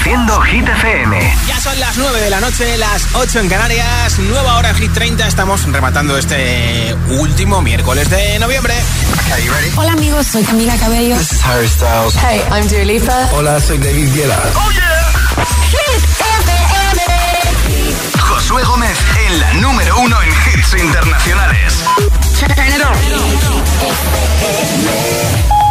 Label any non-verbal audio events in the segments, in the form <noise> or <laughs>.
Haciendo Hit FM. Ya son las 9 de la noche, las 8 en Canarias, nueva hora en Hit 30. Estamos rematando este último miércoles de noviembre. Hola amigos, soy Camila Cabello. This is Harry Styles. Hey, I'm Dua Hola, soy David Guetta. Oh yeah. Hit FM. Josué Gómez en la número uno en hits internacionales.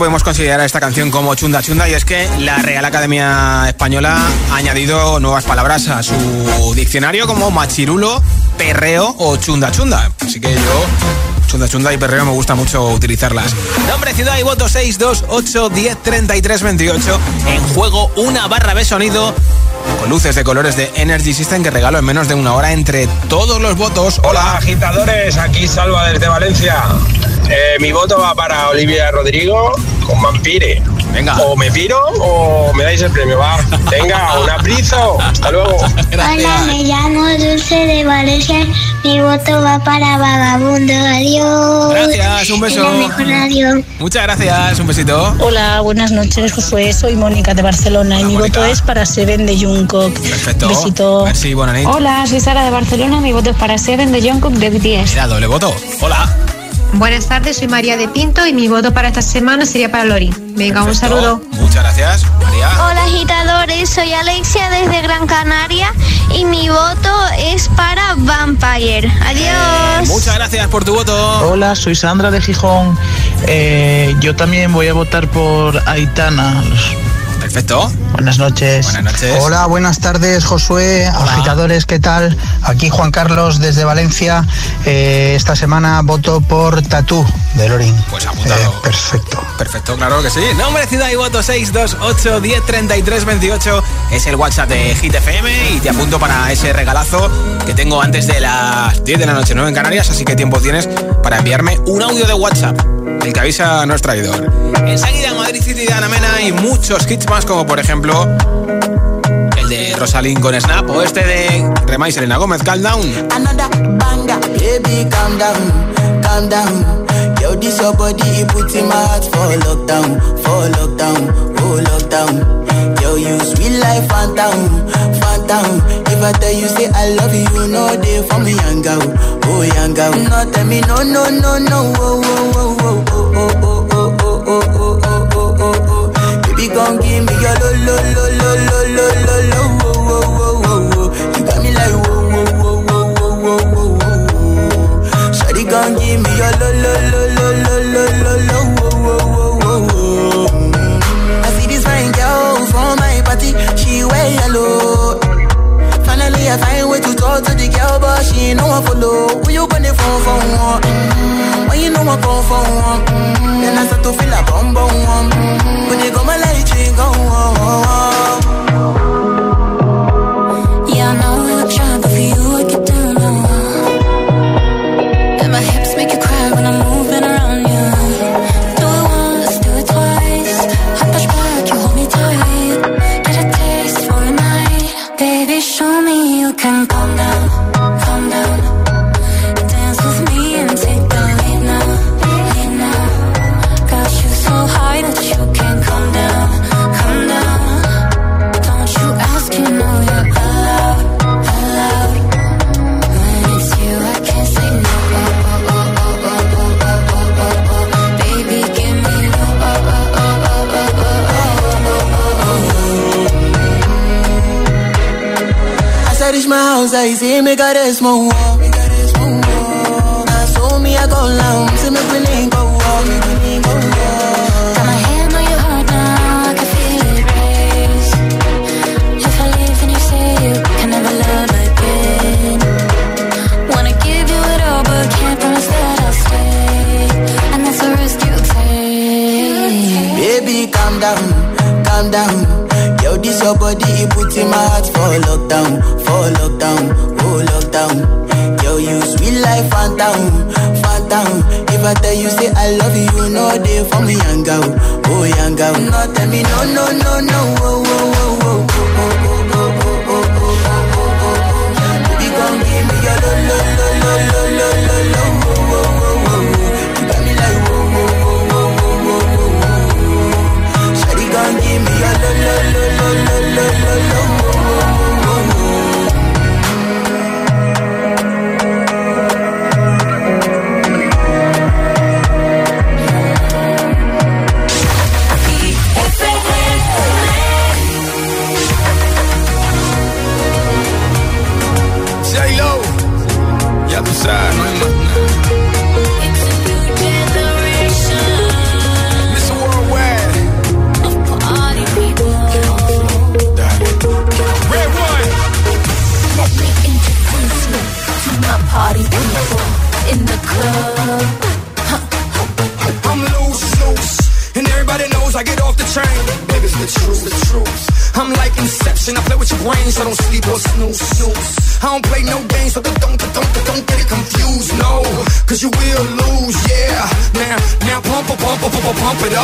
podemos considerar esta canción como chunda chunda y es que la Real Academia Española ha añadido nuevas palabras a su diccionario como machirulo, perreo o chunda chunda. Así que yo Chunda y Perreo me gusta mucho utilizarlas. Nombre, ciudad y voto 33, 28 En juego una barra de sonido con luces de colores de Energy System que regalo en menos de una hora entre todos los votos. Hola agitadores, aquí Salva desde Valencia. Eh, mi voto va para Olivia Rodrigo con Vampire. Venga. O me piro o me dais el premio, va. Venga, un aprizo. Hasta luego. Gracias. Hola, me llamo Dulce de Valencia. Mi voto va para Vagabundo. Adiós. Gracias, un beso. Muchas gracias, un besito. Hola, buenas noches, Soy Mónica de Barcelona y mi voto es para Seven de Jungkook. Perfecto. Besito. Hola, soy Sara de Barcelona. Mi voto es para Seven de Jungkook de BTS. Cuidado, le voto. Hola. Buenas tardes, soy María de Pinto y mi voto para esta semana sería para Lori. Venga, un saludo. Muchas gracias, María. Hola, agitadores, soy Alexia desde Gran Canaria y mi voto es para Vampire. Adiós. muchas gracias por tu voto. Hola, soy Sandra de Gijón. Eh, yo también voy a votar por Aitana. Buenas noches. Buenas noches. Hola, buenas tardes, Josué. Agitadores, ¿qué tal? Aquí Juan Carlos desde Valencia. Eh, esta semana voto por Tatú, de Lorin. Pues apuntado. Eh, perfecto. Perfecto, claro que sí. Nombre, ciudad y voto 628 103328 es el WhatsApp de Hit y te apunto para ese regalazo que tengo antes de las 10 de la noche, ¿no? en Canarias, así que tiempo tienes para enviarme un audio de WhatsApp. El que avisa no es traidor. Enseguida Madrid City de Mena y muchos hits más, como por ejemplo el de Rosalín con Snap o este de Remais Elena Gómez, Calm calm down. Yo, this your body, puts in my heart for lockdown, for lockdown, oh lockdown. Yo, you sweet life, phantom, phantom. If I tell you, say I love you, you know for me, young girl, oh young girl. No, tell me, no, no, no, no, oh, oh, oh, oh, lo lo lo gon' give me your lo lo lo lo lo wo wo wo wo I see this fine girl for my party, she wear yellow. Finally I find way to talk to the girl, but she ain't no one follow. Who you gonna phone for one? When you know I phone for one, then I start to feel a bum bum When you go my light, you go. Oh, oh, oh. see assim me got a small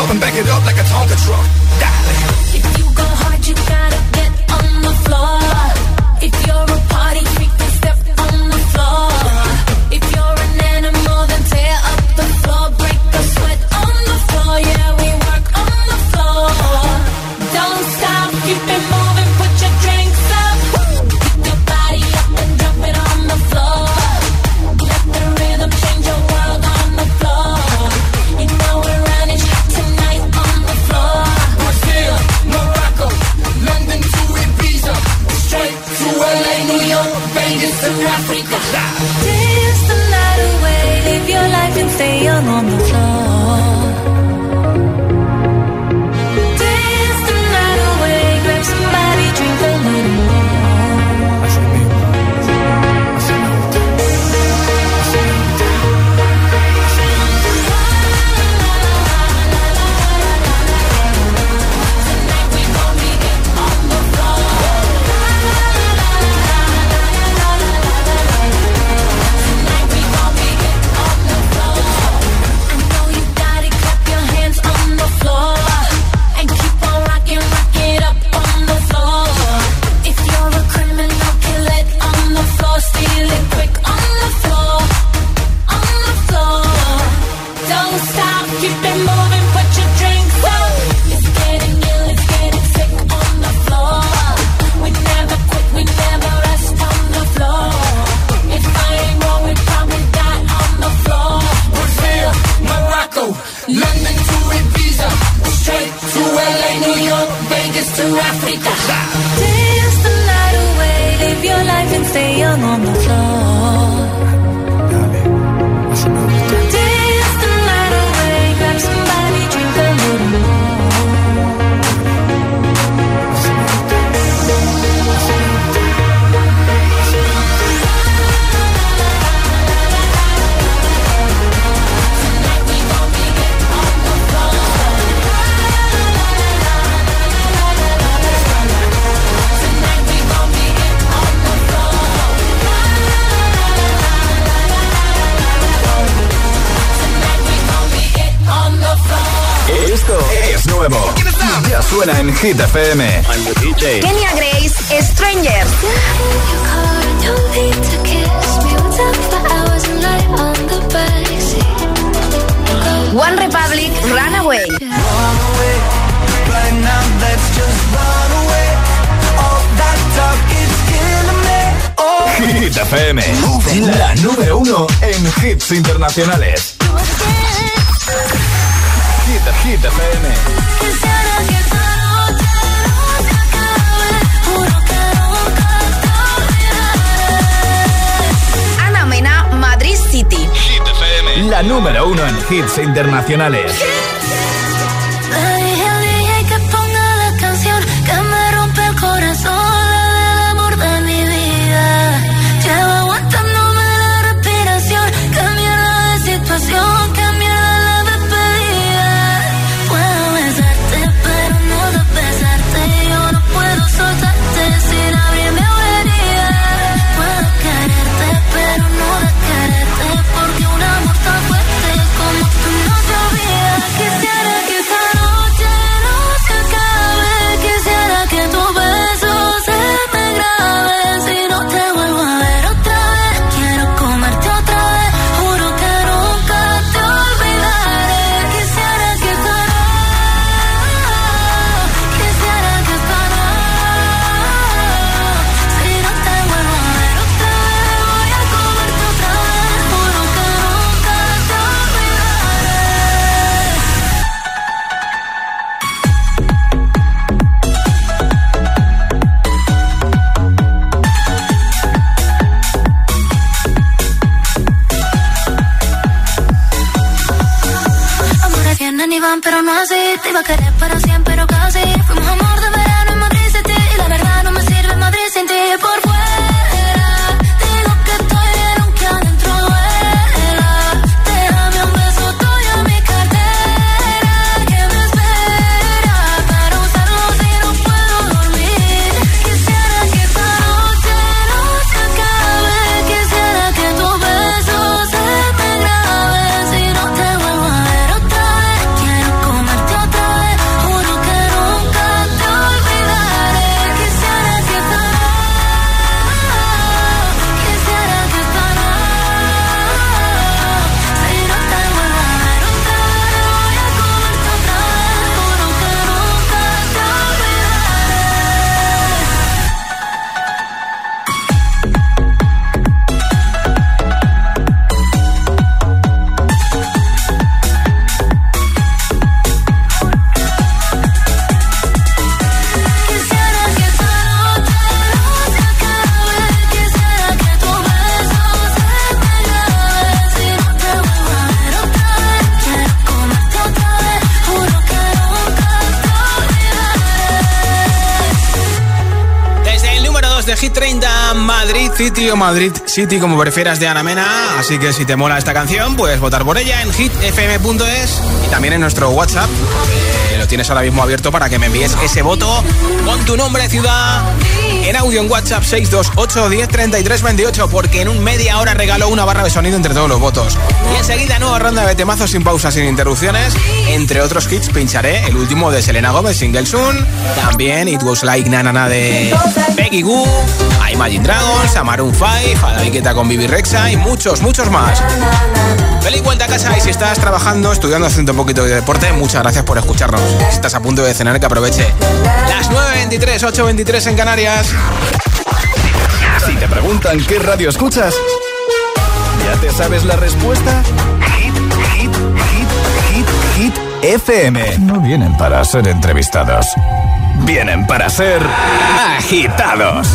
up and back it up like a Tonka truck. Hit, Hit FM. Ana Mena, Madrid City. Hit FM. La número uno en hits internacionales. couldn't put Madrid City, como prefieras, de Ana Mena. Así que si te mola esta canción, puedes votar por ella en hitfm.es y también en nuestro WhatsApp. lo tienes ahora mismo abierto para que me envíes ese voto con tu nombre, ciudad, en audio en WhatsApp 628 103328 porque en un media hora regaló una barra de sonido entre todos los votos. Y enseguida nueva ronda de temazos sin pausas, sin interrupciones. Entre otros hits pincharé el último de Selena Gomez, Single Soon, también It Was Like Nanana de Peggy Goo Imagine Dragons, a Five, 5, con Bibi Rexa y muchos, muchos más. Feliz vuelta a casa y si estás trabajando, estudiando, haciendo un poquito de deporte, muchas gracias por escucharnos. Si estás a punto de cenar, que aproveche. Las 9.23, 8.23 en Canarias. Si te preguntan qué radio escuchas, ¿ya te sabes la respuesta? Hit, hit, hit, hit, hit, FM. No vienen para ser entrevistados. Vienen para ser agitados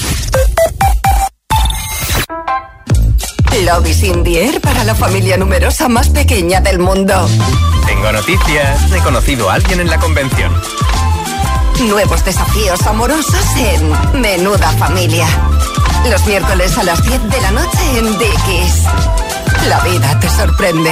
Lobby sin para la familia numerosa más pequeña del mundo. Tengo noticias. He conocido a alguien en la convención. Nuevos desafíos amorosos en Menuda Familia. Los miércoles a las 10 de la noche en Dickies. La vida te sorprende.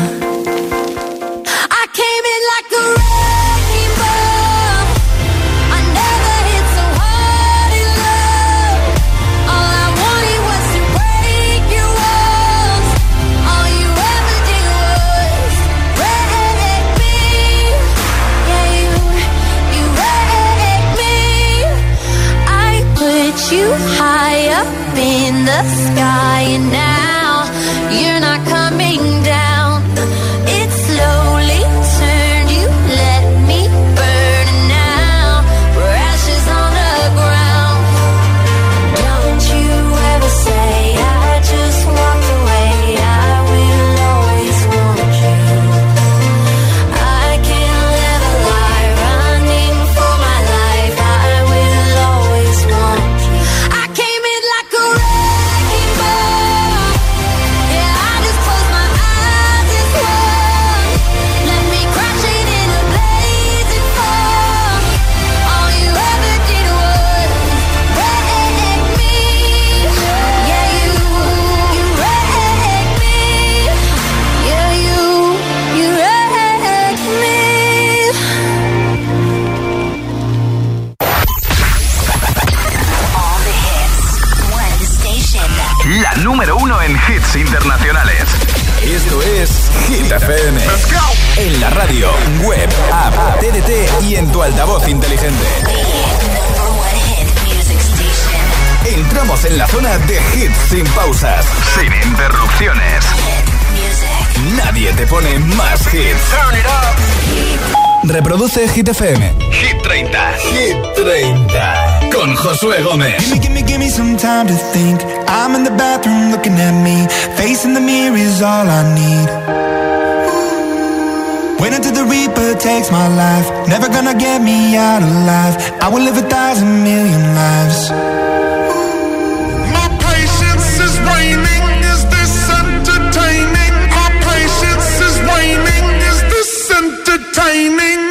FM. Hit 30. Hit 30. Con Josué Gómez. Give me, give me, give me some time to think. I'm in the bathroom looking at me. Facing the mirror is all I need. When until the Reaper takes my life. Never gonna get me out alive. I will live a thousand million lives. entertaining.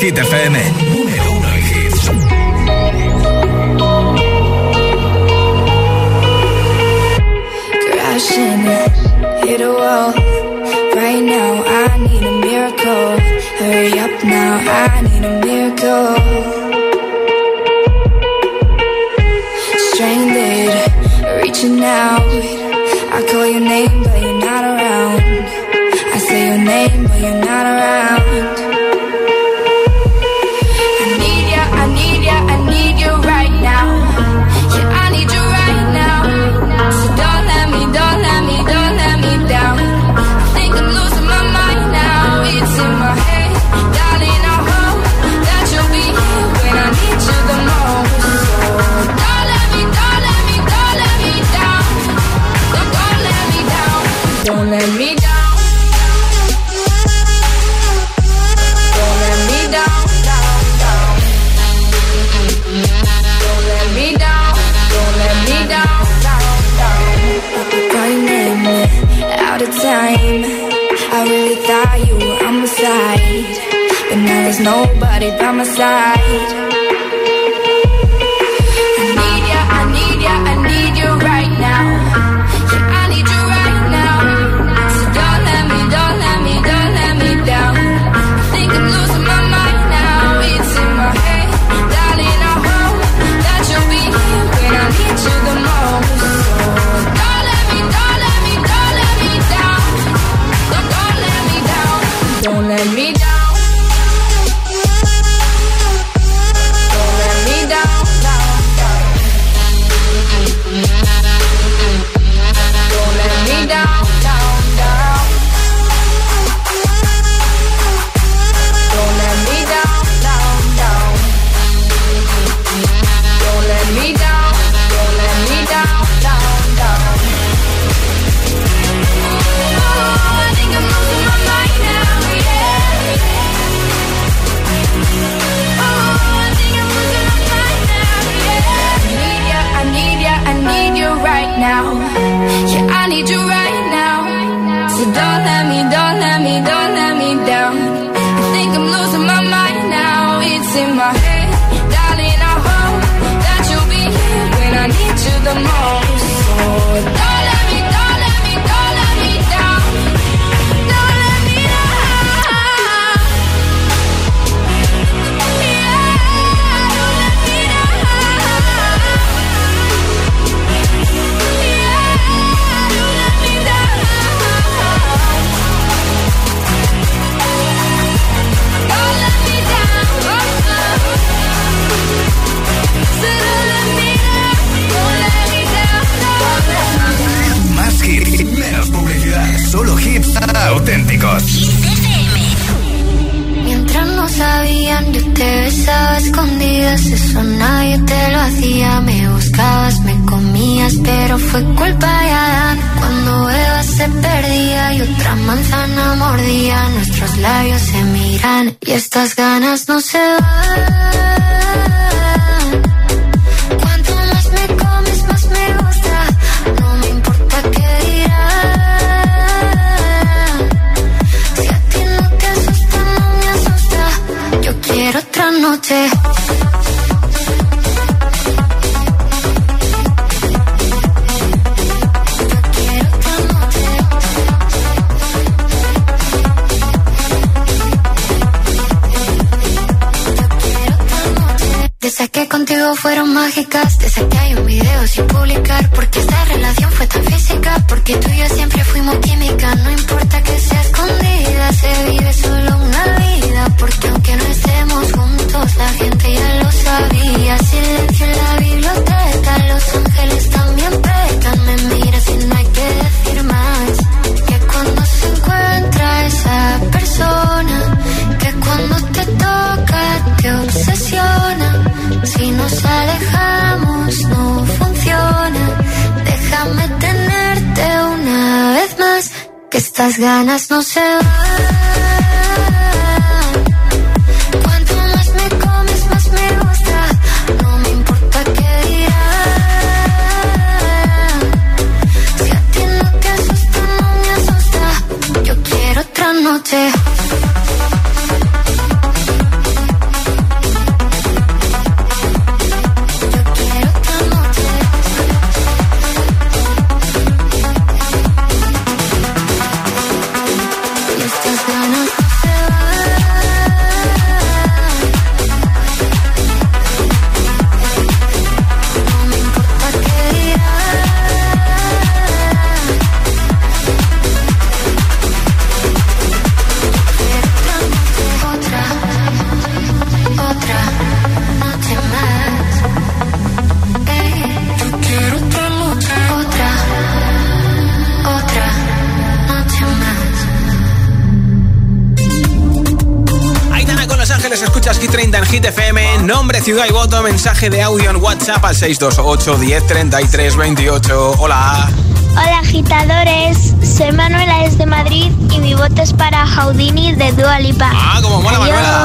Hit FM. there's nobody by my side y estas ganas no se van. fueron mágicas. Te saqué hay un video sin publicar. Porque esta relación fue tan física. Porque tú y yo siempre fuimos química. ganas no ciudad y voto, mensaje de audio en WhatsApp al 628 10 28. Hola. Hola agitadores, soy Manuela de Madrid y mi voto es para Jaudini de Dualipa. Ah, como mola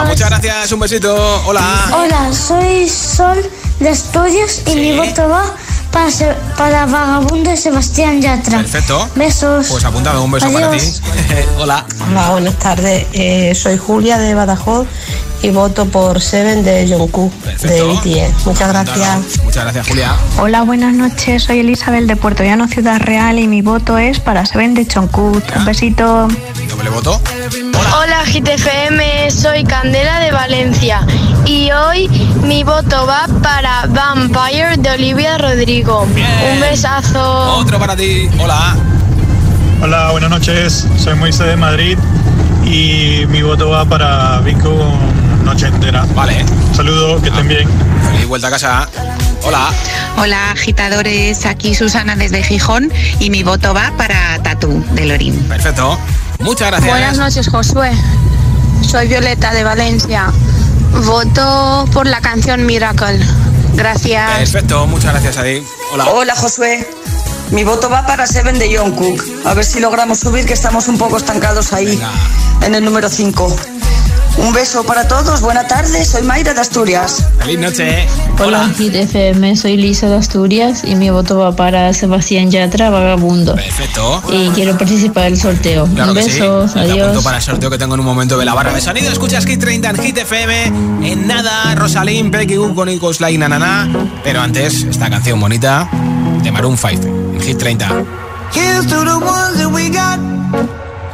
muchas gracias, un besito, hola. Hola, soy Sol de Estudios y mi voto va para, Vagabundo Sebastián Yatra. Perfecto. Besos. Pues apuntado un beso para ti. <laughs> hola. Hola, buenas tardes. Eh, soy Julia de Badajoz y voto por Seven de Jungkook de BTS. E. Muchas gracias. Muchas gracias, Julia. Hola, buenas noches. Soy Elizabeth de Puerto Llano, Ciudad Real y mi voto es para Seven de Jungkook. Un besito. le voto. Hola. GTFM. Soy Candela de Valencia y hoy mi voto va para Vampire de Olivia Rodrigo. Un besazo. Otro para ti. Hola. Hola, buenas noches. Soy Moisés de Madrid y mi voto va para Vico noche entera. Vale. saludo, que estén bien. vuelta a casa. Hola. Hola, agitadores. Aquí Susana desde Gijón y mi voto va para Tatú de Lorín. Perfecto. Muchas gracias. Buenas noches, Josué. Soy Violeta de Valencia. Voto por la canción Miracle. Gracias. Perfecto, muchas gracias, ahí Hola. Hola, Josué. Mi voto va para Seven de Jungkook. A ver si logramos subir, que estamos un poco estancados ahí, en el número 5. Un beso para todos, buena tarde, soy Mayra de Asturias. Feliz noche. ¿eh? Hola, Hola Hit FM, soy Lisa de Asturias y mi voto va para Sebastián Yatra, vagabundo. Perfecto. Y quiero participar el sorteo. Claro un beso, sí. adiós. para el sorteo que tengo en un momento de la barra de sonido. Escuchas Hit 30 en Hit FM. En nada, Rosalín, Pequi con Icos, y Nanana. Pero antes, esta canción bonita de Maroon 5 en Hit 30.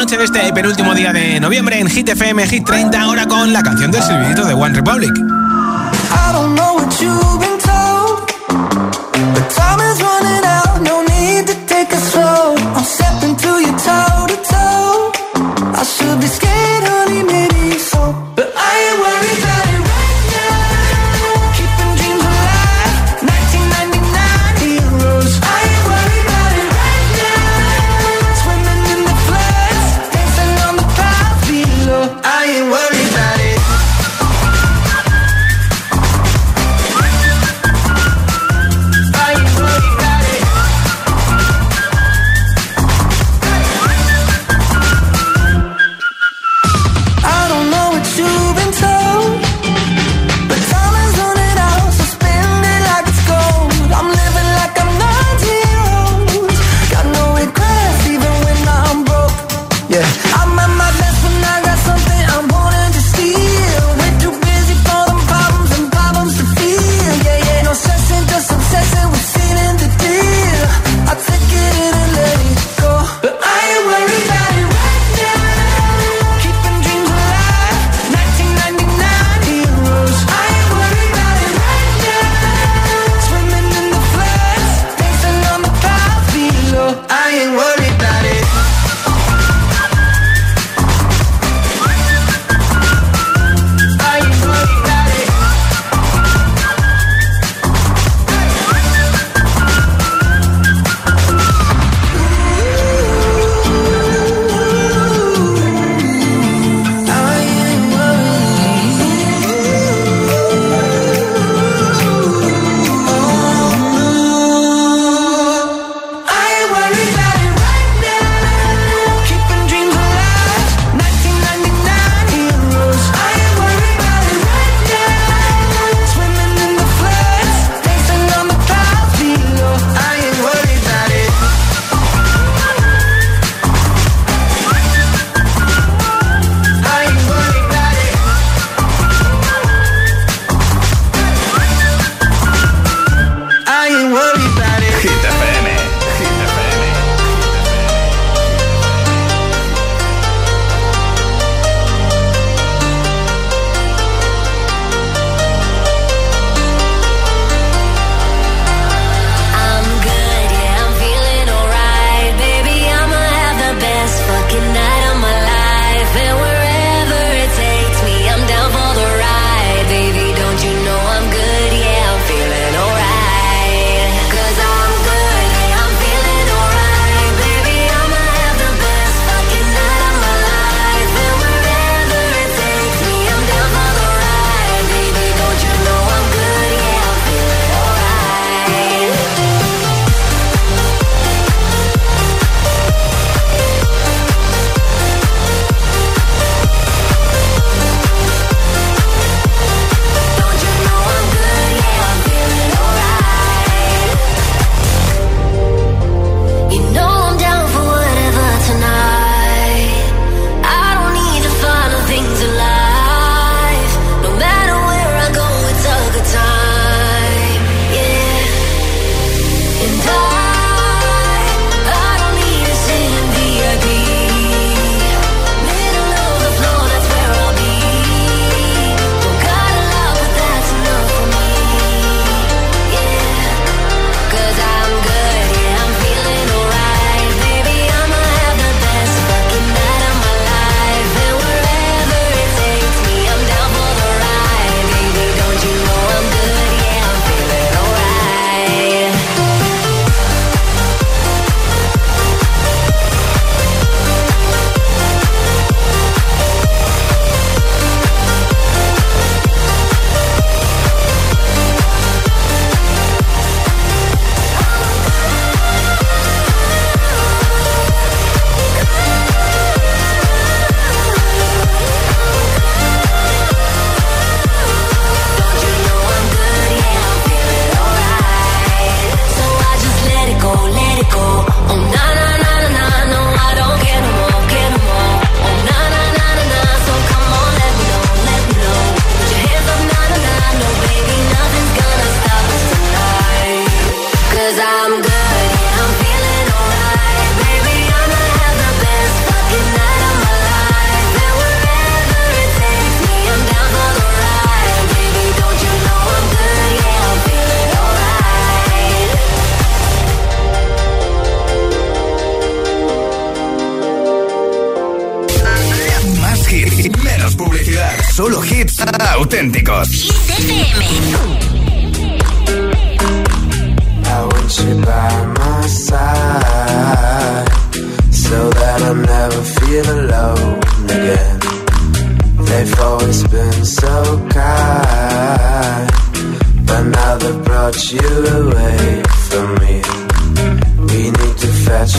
noche de este penúltimo día de noviembre en Hit FM Hit 30, ahora con la canción del silbidito de One Republic.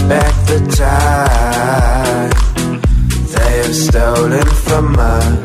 back the time they have stolen from us.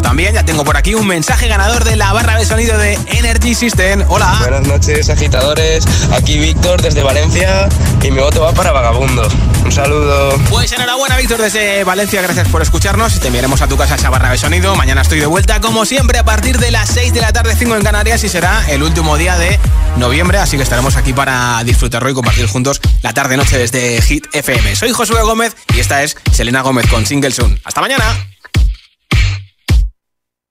también. Ya tengo por aquí un mensaje ganador de la barra de sonido de Energy System. Hola. Buenas noches, agitadores. Aquí Víctor desde Valencia y mi voto va para Vagabundo. Un saludo. Pues enhorabuena, Víctor, desde Valencia. Gracias por escucharnos. y Te enviaremos a tu casa esa barra de sonido. Mañana estoy de vuelta, como siempre, a partir de las 6 de la tarde, 5 en Canarias y será el último día de noviembre. Así que estaremos aquí para disfrutarlo y compartir juntos la tarde-noche desde este Hit FM. Soy Josué Gómez y esta es Selena Gómez con Single ¡Hasta mañana!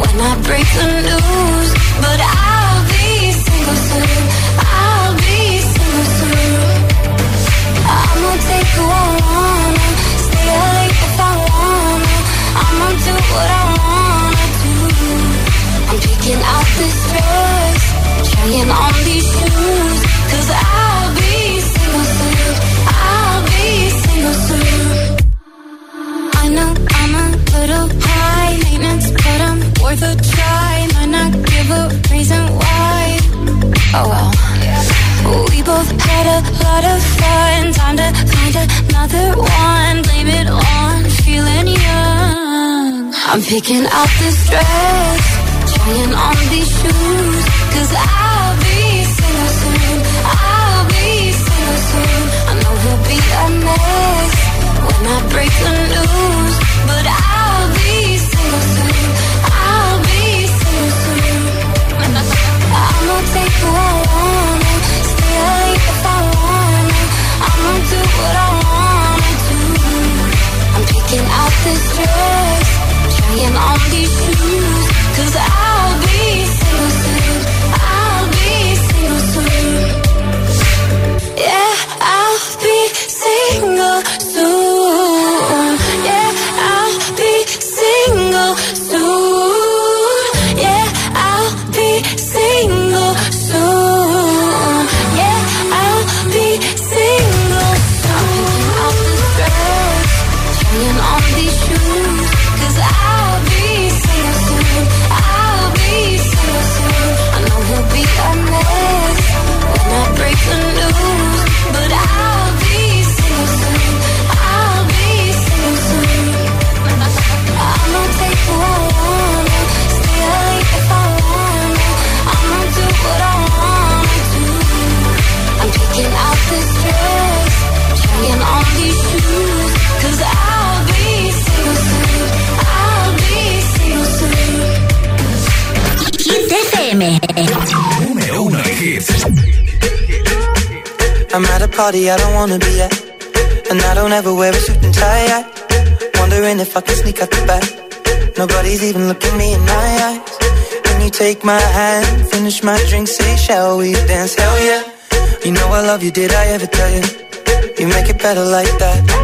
when I break the news, but I'll be single soon. I'll be single soon. I'ma take who I wanna, stay up late if I wanna. I'ma do what I wanna do. I'm picking out this dress, trying on these shoes, cause I'll be single soon. I'll be single soon. I know little high maintenance, but I'm worth a try. Might not give a reason why. Oh well. We both had a lot of fun. Time to find another one. Blame it on feeling young. I'm picking out this dress, trying on these shoes. Cause I'll be single soon. I'll be single soon. I know we'll be a mess when I break the news. You did I ever tell you? You make it better like that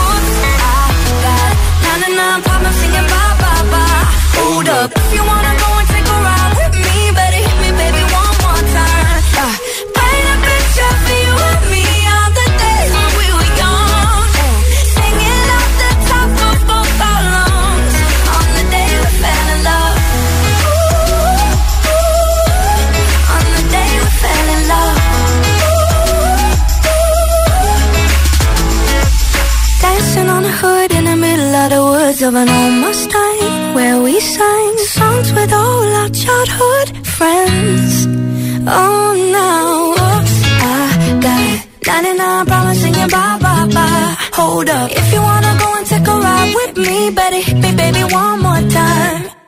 up. If you wanna go and take a ride with me, better hit me, baby, one more time. Yeah. Uh, paint a picture for you and me on the days when we were young. Singing off the top of both our lungs on the day we fell in love. Ooh, ooh, on the day we fell in love. Ooh, Dancing on the hood in the middle of the woods of an old Mustang with all our childhood friends. Oh, now, oops, I got 99 problems singing bye, bye, bye. Hold up, if you wanna go and take a ride with me, better hit me, baby, one more time.